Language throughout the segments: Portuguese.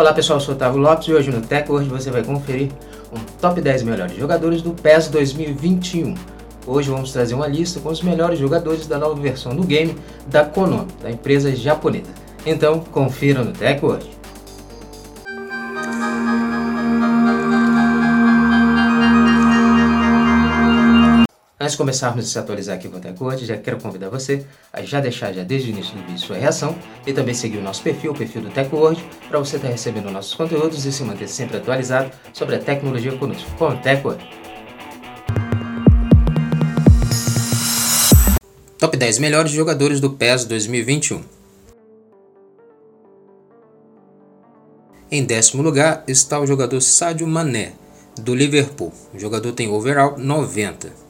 Olá pessoal, eu sou o Otávio Lopes e hoje no Tech Hoje você vai conferir um top 10 melhores jogadores do PES 2021. Hoje vamos trazer uma lista com os melhores jogadores da nova versão do game da Konami, da empresa japonesa. Então confira no Tech Hoje. Antes de começarmos a se atualizar aqui com o TechWord, já quero convidar você a já deixar já desde o início do vídeo sua reação e também seguir o nosso perfil, o perfil do TechWord, para você estar recebendo nossos conteúdos e se manter sempre atualizado sobre a tecnologia conosco, com o TechWord. Top 10 melhores jogadores do PES 2021 Em décimo lugar está o jogador Sadio Mané, do Liverpool. O jogador tem overall 90.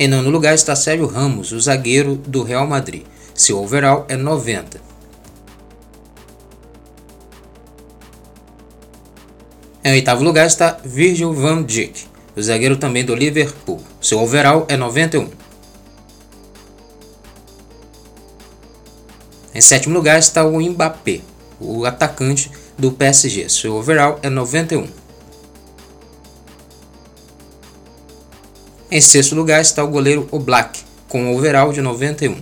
Em nono lugar está Sérgio Ramos, o zagueiro do Real Madrid. Seu overall é 90. Em oitavo lugar está Virgil van Dijk, o zagueiro também do Liverpool. Seu overall é 91. Em sétimo lugar está o Mbappé, o atacante do PSG. Seu overall é 91. Em sexto lugar está o goleiro Oblak, com um overall de 91.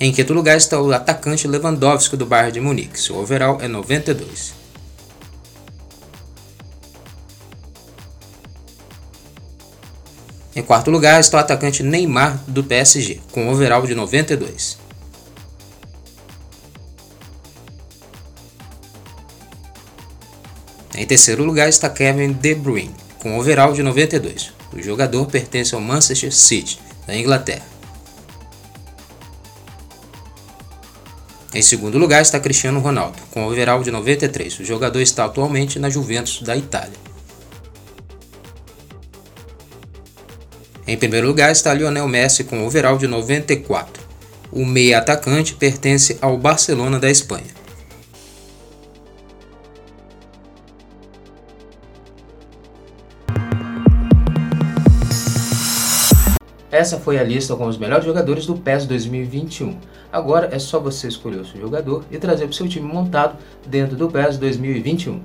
Em quinto lugar está o atacante Lewandowski do Bayern de Munique, seu overall é 92. Em quarto lugar está o atacante Neymar do PSG, com um overall de 92. Em terceiro lugar está Kevin De Bruyne, com overall de 92. O jogador pertence ao Manchester City, da Inglaterra. Em segundo lugar está Cristiano Ronaldo, com overall de 93. O jogador está atualmente na Juventus da Itália. Em primeiro lugar está Lionel Messi com overall de 94. O meia atacante pertence ao Barcelona da Espanha. Essa foi a lista com os melhores jogadores do PES 2021. Agora é só você escolher o seu jogador e trazer para o seu time montado dentro do PES 2021.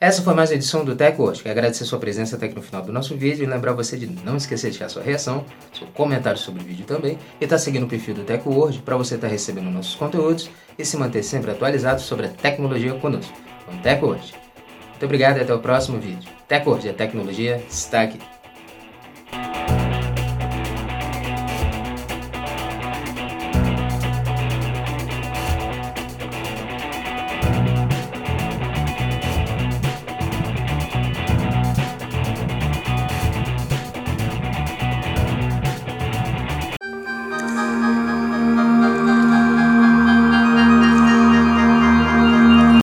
Essa foi mais uma edição do Tech Quero agradecer sua presença até aqui no final do nosso vídeo e lembrar você de não esquecer de deixar sua reação, seu comentário sobre o vídeo também e estar tá seguindo o perfil do Tech para você estar tá recebendo nossos conteúdos e se manter sempre atualizado sobre a tecnologia conosco. Com Tech Muito obrigado e até o próximo vídeo. TechWord, a tecnologia está aqui.